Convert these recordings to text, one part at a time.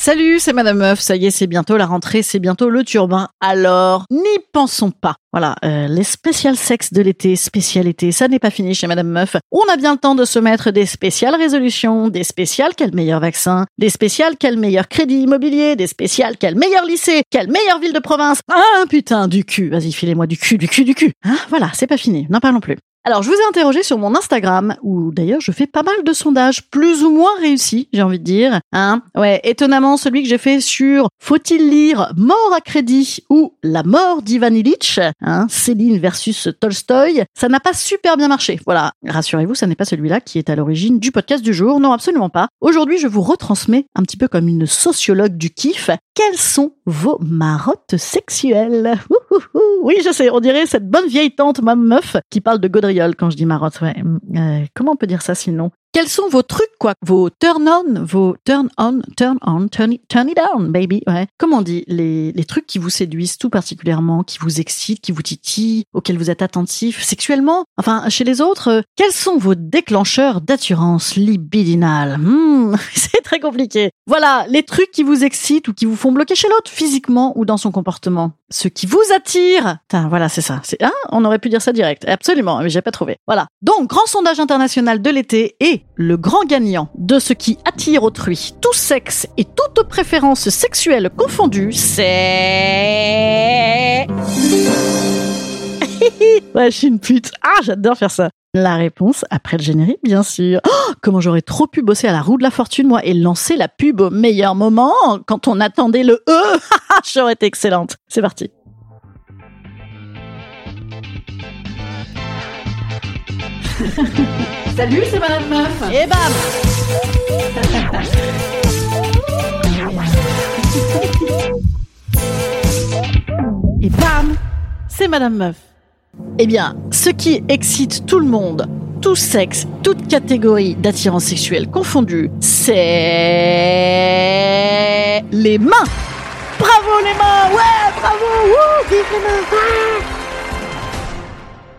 Salut, c'est Madame Meuf. Ça y est, c'est bientôt la rentrée, c'est bientôt le turbin. Alors, n'y pensons pas. Voilà, euh, les spéciales sexes de l'été, spécialité, ça n'est pas fini chez Madame Meuf. On a bien le temps de se mettre des spéciales résolutions, des spéciales quel meilleur vaccin, des spéciales quel meilleur crédit immobilier, des spéciales quel meilleur lycée, quelle meilleure ville de province. Ah putain, du cul. Vas-y, filez-moi du cul, du cul, du cul. Hein voilà, c'est pas fini. N'en parlons plus. Alors, je vous ai interrogé sur mon Instagram, où d'ailleurs je fais pas mal de sondages, plus ou moins réussis, j'ai envie de dire. Hein ouais, étonnamment, celui que j'ai fait sur Faut-il lire Mort à crédit ou La mort d'Ivan Illich, hein, Céline versus Tolstoy, ça n'a pas super bien marché. Voilà, rassurez-vous, ça n'est pas celui-là qui est à l'origine du podcast du jour. Non, absolument pas. Aujourd'hui, je vous retransmets, un petit peu comme une sociologue du kiff, quelles sont vos marottes sexuelles? Oui, je sais, on dirait cette bonne vieille tante, ma meuf, qui parle de quand je dis marotte. Ouais. Euh, comment on peut dire ça sinon? Quels sont vos trucs, quoi? Vos turn on, vos turn on, turn on, turn it, turn it down, baby. Ouais. Comment on dit les, les trucs qui vous séduisent tout particulièrement, qui vous excitent, qui vous titillent, auxquels vous êtes attentif sexuellement Enfin, chez les autres, euh, quels sont vos déclencheurs d'attirance libidinale? Hmm, C'est très compliqué. Voilà, les trucs qui vous excitent ou qui vous font bloquer chez l'autre, physiquement ou dans son comportement. Ce qui vous attire. Putain, voilà, c'est ça. C'est, hein? On aurait pu dire ça direct. Absolument, mais j'ai pas trouvé. Voilà. Donc, grand sondage international de l'été et le grand gagnant de ce qui attire autrui, tout sexe et toute préférence sexuelle confondue, c'est... ouais, je suis une pute. Ah, j'adore faire ça. La réponse après le générique, bien sûr. Oh, comment j'aurais trop pu bosser à la roue de la fortune, moi, et lancer la pub au meilleur moment, quand on attendait le E. j'aurais été excellente. C'est parti. Salut, c'est Madame Meuf. Et bam Et bam C'est Madame Meuf. Eh bien, ce qui excite tout le monde, tout sexe, toute catégorie d'attirance sexuelle confondue, c'est les mains. Bravo les mains, ouais, bravo, wouh, vive les mains. Ah.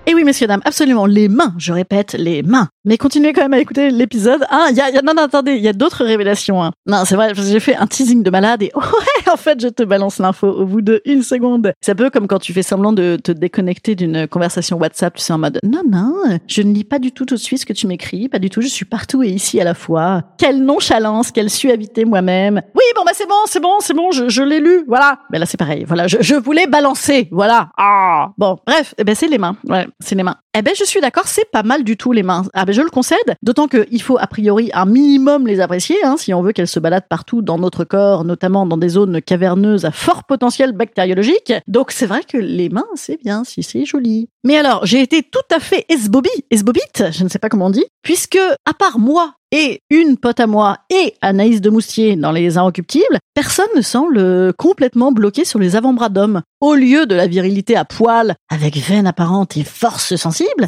Et oui, messieurs, dames, absolument, les mains, je répète, les mains. Mais continuez quand même à écouter l'épisode. Ah, il y a, y a- non, non, attendez, il y a d'autres révélations. hein. Non, c'est vrai, j'ai fait un teasing de malade et ouais, en fait, je te balance l'info au bout de une seconde. C'est un peu comme quand tu fais semblant de te déconnecter d'une conversation WhatsApp, tu sais, en mode, non, non, je ne lis pas du tout tout de suite ce que tu m'écris, pas du tout, je suis partout et ici à la fois. Quelle nonchalance, quelle suavité moi-même. Oui, bon, bah c'est bon, c'est bon, c'est bon, je, je l'ai lu, voilà. Ben là, c'est pareil, voilà, je, voulais balancer, voilà. Ah, bon, bref, eh ben c'est les mains, c'est les mains. Eh ben je suis d'accord, c'est pas mal du tout les mains. Ah ben je le concède, d'autant qu'il faut a priori un minimum les apprécier, hein, si on veut qu'elles se baladent partout dans notre corps, notamment dans des zones caverneuses à fort potentiel bactériologique. Donc c'est vrai que les mains, c'est bien, si c'est joli. Mais alors, j'ai été tout à fait esbobi, esbobite, je ne sais pas comment on dit, puisque à part moi et une pote à moi et Anaïs de Moustier dans Les Inrecuptibles, personne ne semble euh, complètement bloqué sur les avant-bras d'hommes. Au lieu de la virilité à poil, avec veine apparente et force sensible,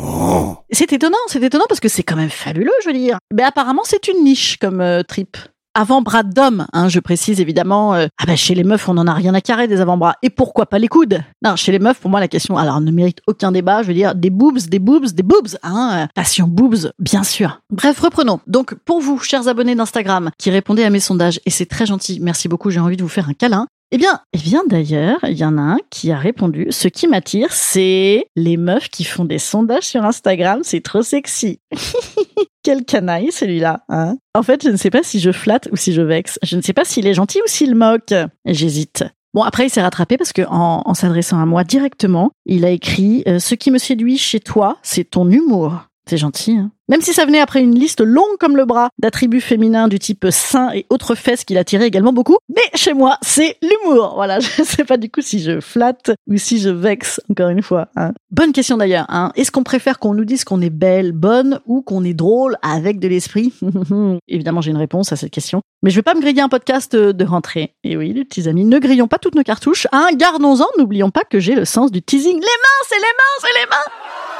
c'est étonnant, c'est étonnant parce que c'est quand même fabuleux, je veux dire. Mais apparemment, c'est une niche comme euh, trip. Avant-bras d'homme, hein, je précise évidemment. euh, ah bah chez les meufs, on en a rien à carrer des avant-bras. Et pourquoi pas les coudes? Non, chez les meufs, pour moi, la question, alors ne mérite aucun débat. Je veux dire, des boobs, des boobs, des boobs. Hein, euh, passion boobs, bien sûr. Bref, reprenons. Donc pour vous, chers abonnés d'Instagram, qui répondez à mes sondages, et c'est très gentil, merci beaucoup. J'ai envie de vous faire un câlin. Eh bien, eh bien d'ailleurs, il y en a un qui a répondu. Ce qui m'attire, c'est les meufs qui font des sondages sur Instagram. C'est trop sexy. Quel canaille celui-là, hein En fait, je ne sais pas si je flatte ou si je vexe. Je ne sais pas s'il est gentil ou s'il moque. J'hésite. Bon, après, il s'est rattrapé parce que en, s'adressant à moi directement, il a écrit euh, Ce qui me séduit chez toi, c'est ton humour. C'est gentil, hein même si ça venait après une liste longue comme le bras d'attributs féminins du type sein et autres fesses qu'il attirait également beaucoup. Mais chez moi, c'est l'humour. Voilà, je sais pas du coup si je flatte ou si je vexe, encore une fois. Hein. Bonne question d'ailleurs. Hein. Est-ce qu'on préfère qu'on nous dise qu'on est belle, bonne ou qu'on est drôle avec de l'esprit? Évidemment, j'ai une réponse à cette question. Mais je vais pas me griller un podcast de rentrée. Et oui, les petits amis, ne grillons pas toutes nos cartouches. Hein, gardons-en, n'oublions pas que j'ai le sens du teasing. Les mains, c'est les mains, c'est les mains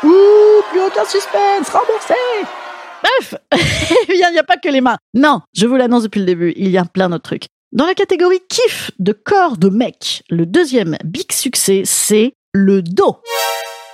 Ouh, plus aucun suspense, remboursé Bref, il n'y a pas que les mains. Non, je vous l'annonce depuis le début, il y a plein d'autres trucs. Dans la catégorie kiff de corps de mec, le deuxième big succès, c'est le dos.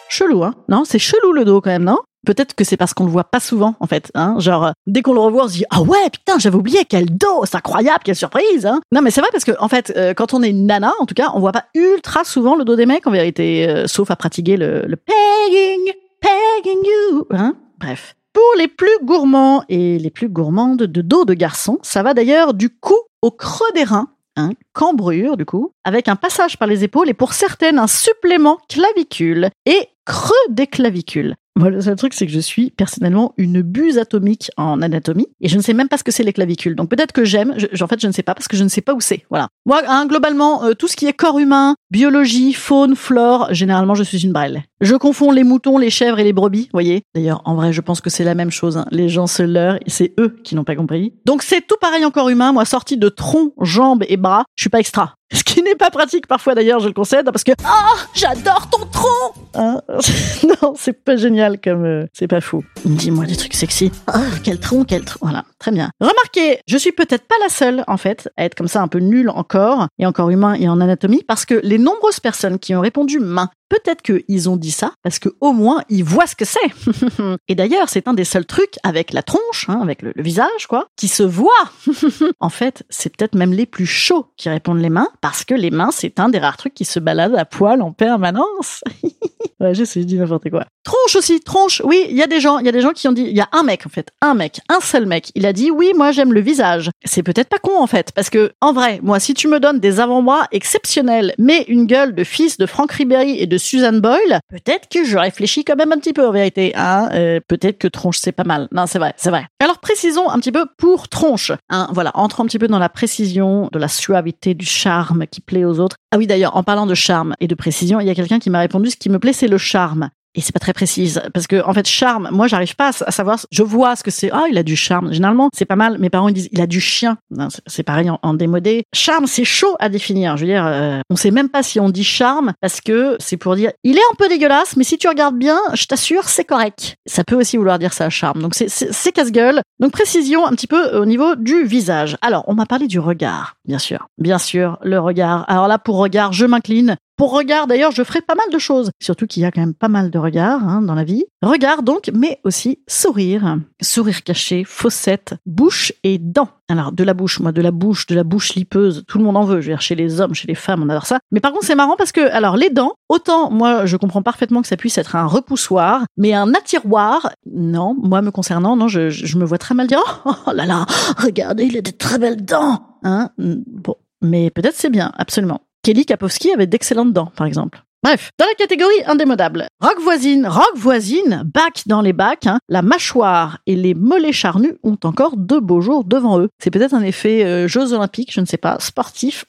Chelou, hein? Non, c'est chelou le dos quand même, non? Peut-être que c'est parce qu'on le voit pas souvent, en fait. Hein Genre, dès qu'on le revoit, on se dit ah ouais, putain, j'avais oublié quel dos, c'est incroyable, quelle surprise. Hein non, mais c'est vrai parce que en fait, euh, quand on est nana, en tout cas, on voit pas ultra souvent le dos des mecs en vérité, euh, sauf à pratiquer le, le pegging, pegging you. Hein? Bref. Les plus gourmands et les plus gourmandes de dos de garçon, ça va d'ailleurs du cou au creux des reins, un cambrure du coup, avec un passage par les épaules et pour certaines un supplément clavicule et creux des clavicules. Moi, le seul truc, c'est que je suis personnellement une buse atomique en anatomie et je ne sais même pas ce que c'est les clavicules. Donc peut-être que j'aime, en fait, je ne sais pas parce que je ne sais pas où c'est. Voilà. Moi, hein, globalement, euh, tout ce qui est corps humain, biologie, faune, flore, généralement, je suis une brêle. Je confonds les moutons, les chèvres et les brebis, voyez. D'ailleurs, en vrai, je pense que c'est la même chose. Hein. Les gens se leurrent c'est eux qui n'ont pas compris. Donc c'est tout pareil en corps humain. Moi, sorti de tronc, jambes et bras, je suis pas extra. Ce qui n'est pas pratique parfois d'ailleurs, je le concède, parce que oh, j'adore ton tronc. Hein? Non, c'est pas génial comme euh, c'est pas fou. Dis-moi des trucs sexy. Oh, quel tronc, quel tronc. Voilà, très bien. Remarquez, je suis peut-être pas la seule en fait à être comme ça un peu nulle en corps et en corps humain et en anatomie, parce que les nombreuses personnes qui ont répondu main Peut-être qu'ils ont dit ça parce que au moins ils voient ce que c'est. Et d'ailleurs, c'est un des seuls trucs avec la tronche, hein, avec le, visage, quoi, qui se voit. en fait, c'est peut-être même les plus chauds qui répondent les mains parce que les mains, c'est un des rares trucs qui se baladent à poil en permanence. ouais, je sais, n'importe quoi. Tronche aussi, tronche. Oui, il y a des gens, il y a des gens qui ont dit, il y a un mec en fait, un mec, un seul mec. Il a dit oui, moi j'aime le visage. C'est peut-être pas con en fait, parce que en vrai, moi, si tu me donnes des avant-bras exceptionnels, mais une gueule de fils de Franck Ribéry et de Suzanne Boyle, peut-être que je réfléchis quand même un petit peu en vérité. Hein euh, peut-être que tronche c'est pas mal. Non, c'est vrai, c'est vrai. Alors précisons un petit peu pour tronche. Hein, voilà, entre un petit peu dans la précision, de la suavité, du charme qui plaît aux autres. Ah oui, d'ailleurs, en parlant de charme et de précision, il y a quelqu'un qui m'a répondu ce qui me plaît, c'est le charme et c'est pas très précise parce que en fait charme moi j'arrive pas à savoir je vois ce que c'est. Ah il a du charme. Généralement c'est pas mal. Mes parents ils disent il a du chien. C'est pareil en, démodé. Charme c'est chaud à définir. Je veux dire euh, on sait même pas si on dit charme parce que c'est pour dire il est un peu dégueulasse mais si tu regardes bien je t'assure c'est correct. Ça peut aussi vouloir dire ça charme. Donc c'est c'est casse-gueule. Donc précision un petit peu au niveau du visage. Alors on m'a parlé du regard bien sûr. Bien sûr le regard. Alors là pour regard je m'incline pour regard, d'ailleurs, je ferai pas mal de choses. Surtout qu'il y a quand même pas mal de regards hein, dans la vie. Regard donc, mais aussi sourire. Sourire caché, fossette, bouche et dents. Alors, de la bouche, moi, de la bouche, de la bouche lipeuse, tout le monde en veut. Je veux dire, chez les hommes, chez les femmes, on adore ça. Mais par contre, c'est marrant parce que, alors, les dents, autant, moi, je comprends parfaitement que ça puisse être un repoussoir, mais un attiroir, non, moi, me concernant, non, je, je me vois très mal dire, oh là là, regardez, il a des très belles dents. Hein bon, mais peut-être c'est bien, absolument. Kelly Kapowski avait d'excellentes dents, par exemple. Bref, dans la catégorie indémodable, rock voisine, rock voisine, bac dans les bacs, hein, la mâchoire et les mollets charnus ont encore de beaux jours devant eux. C'est peut-être un effet euh, Jeux olympiques, je ne sais pas, sportif.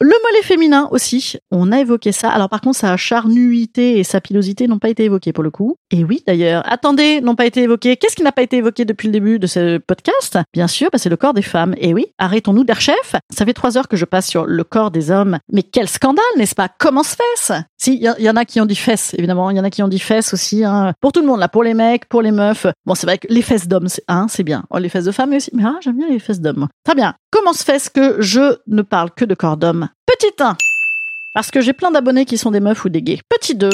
Le mollet féminin aussi, on a évoqué ça. Alors par contre, sa charnuité et sa pilosité n'ont pas été évoquées pour le coup. Et oui, d'ailleurs, attendez, n'ont pas été évoquées. Qu'est-ce qui n'a pas été évoqué depuis le début de ce podcast? Bien sûr, bah, c'est le corps des femmes. Et oui, arrêtons-nous chef. Ça fait trois heures que je passe sur le corps des hommes. Mais quel scandale, n'est-ce pas? Comment se fait-ce? Si, il y, en a qui ont dit fesses, évidemment. Il y en a qui ont dit fesses aussi. Hein. Pour tout le monde, là. Pour les mecs, pour les meufs. Bon, c'est vrai que les fesses d'hommes, c'est hein, bien. Oh, les fesses de femmes aussi. Mais ah, j'aime bien les fesses d'hommes. Très bien. Comment se fait-ce que je ne parle que de corps d'hommes Petit 1. Parce que j'ai plein d'abonnés qui sont des meufs ou des gays. Petit 2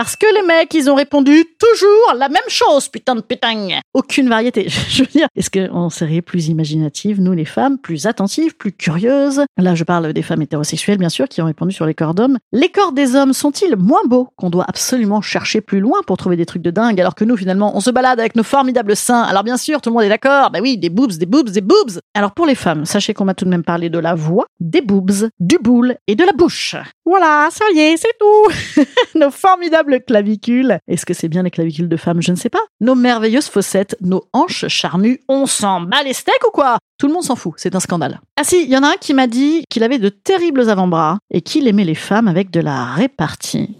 Parce que les mecs, ils ont répondu toujours la même chose, putain de putain. Aucune variété. Je veux dire, est-ce qu'on serait plus imaginative, nous les femmes, plus attentives, plus curieuses? Là, je parle des femmes hétérosexuelles, bien sûr, qui ont répondu sur les corps d'hommes. Les corps des hommes sont-ils moins beaux qu'on doit absolument chercher plus loin pour trouver des trucs de dingue, alors que nous, finalement, on se balade avec nos formidables seins? Alors bien sûr, tout le monde est d'accord. Bah oui, des boobs, des boobs, des boobs. Alors pour les femmes, sachez qu'on m'a tout de même parlé de la voix, des boobs, du boule et de la bouche. Voilà, ça y est, c'est tout. nos formidables clavicules. Est-ce que c'est bien les clavicules de femmes? Je ne sais pas. Nos merveilleuses fossettes, nos hanches charnues. On s'en bat les steaks ou quoi? Tout le monde s'en fout, c'est un scandale. Ah si, il y en a un qui m'a dit qu'il avait de terribles avant-bras et qu'il aimait les femmes avec de la répartie.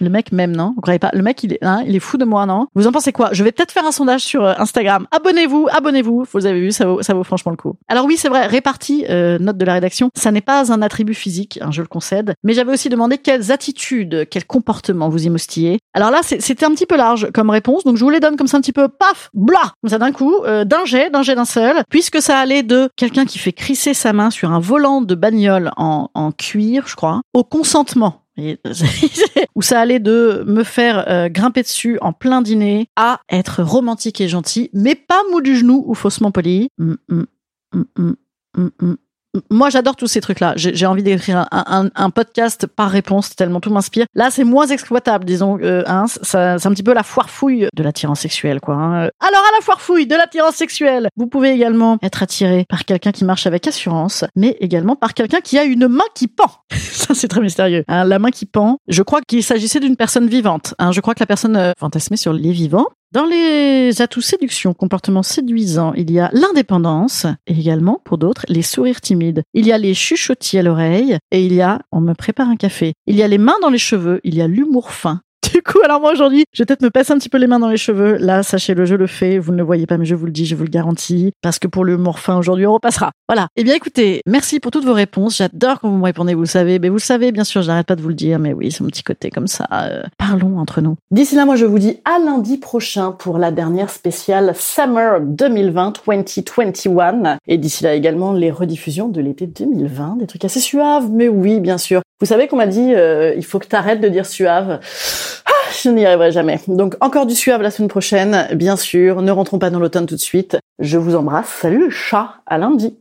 Le mec même, non? Vous croyez pas? Le mec, il est, hein, il est fou de moi, non? Vous en pensez quoi? Je vais peut-être faire un sondage sur euh, Instagram. Abonnez-vous, abonnez-vous. Vous avez vu, ça vaut, ça vaut franchement le coup. Alors oui, c'est vrai, répartie, euh, note de la rédaction, ça n'est pas un attribut physique, hein, je le concède. Mais j'avais aussi demandé quelles attitudes, quels comportements vous y moustillez. Alors là, c'était un petit peu large comme réponse, donc je vous les donne comme ça un petit peu, paf, blah, comme ça d'un coup, euh, d'un jet, d'un jet d'un seul, puisque ça allait de quelqu'un qui fait crisser sa main sur un volant de bagnole en, en cuir, je crois, au consentement. Où ça allait de me faire euh, grimper dessus en plein dîner à être romantique et gentil, mais pas mou du genou ou faussement poli. Mm, mm, mm, moi, j'adore tous ces trucs-là. J'ai envie d'écrire un, podcast par réponse, tellement tout m'inspire. Là, c'est moins exploitable, disons. Euh, hein, c'est un petit peu la foire fouille de l'attirance sexuelle, quoi. Hein. Alors, à la foire fouille de l'attirance sexuelle, vous pouvez également être attiré par quelqu'un qui marche avec assurance, mais également par quelqu'un qui a une main qui pend. Ça, c'est très mystérieux. Hein, la main qui pend. Je crois qu'il s'agissait d'une personne vivante. Hein. Je crois que la personne euh, fantasmait sur les vivants. Dans les atouts séduction, comportements séduisants, il y a l'indépendance et également, pour d'autres, les sourires timides. Il y a les chuchotis à l'oreille et il y a, on me prépare un café. Il y a les mains dans les cheveux, il y a l'humour fin alors moi aujourd'hui, je vais peut-être me passer un petit peu les mains dans les cheveux. Là, sachez-le, je le fais. Vous ne le voyez pas, mais je vous le dis, je vous le garantis. Parce que pour le morphin aujourd'hui, on repassera. Voilà. Eh bien, écoutez, merci pour toutes vos réponses. J'adore quand vous me répondez, vous le savez. Mais vous le savez, bien sûr, je n'arrête pas de vous le dire. Mais oui, c'est mon petit côté comme ça. Euh, parlons entre nous. D'ici là, moi, je vous dis à lundi prochain pour la dernière spéciale Summer 2020, 2021. Et d'ici là également, les rediffusions de l'été 2020. Des trucs assez suaves, mais oui, bien sûr. Vous savez qu'on m'a dit, euh, il faut que tu arrêtes de dire suave je n'y arriverai jamais. Donc encore du suave la semaine prochaine, bien sûr. Ne rentrons pas dans l'automne tout de suite. Je vous embrasse. Salut le chat, à lundi.